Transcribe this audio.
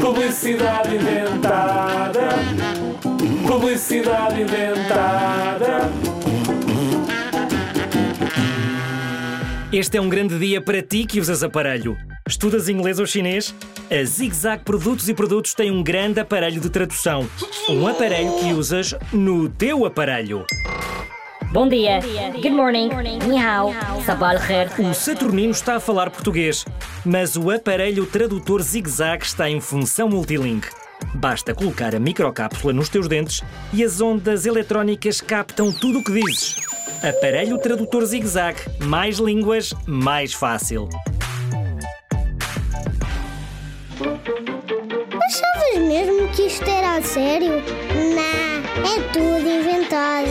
Publicidade inventada. Publicidade inventada. Este é um grande dia para ti que usas aparelho. Estudas inglês ou chinês? A Zig Zag Produtos e Produtos tem um grande aparelho de tradução. Um aparelho que usas no teu aparelho. Bom dia. Good morning. Ni hao. Sabal khair. O Saturnino está a falar português, mas o aparelho tradutor Zig Zag está em função multilink. Basta colocar a microcápsula nos teus dentes e as ondas eletrónicas captam tudo o que dizes. Aparelho tradutor Zig Zag. Mais línguas, mais fácil. Achavas mesmo que isto era a sério? Não, é tudo inventado.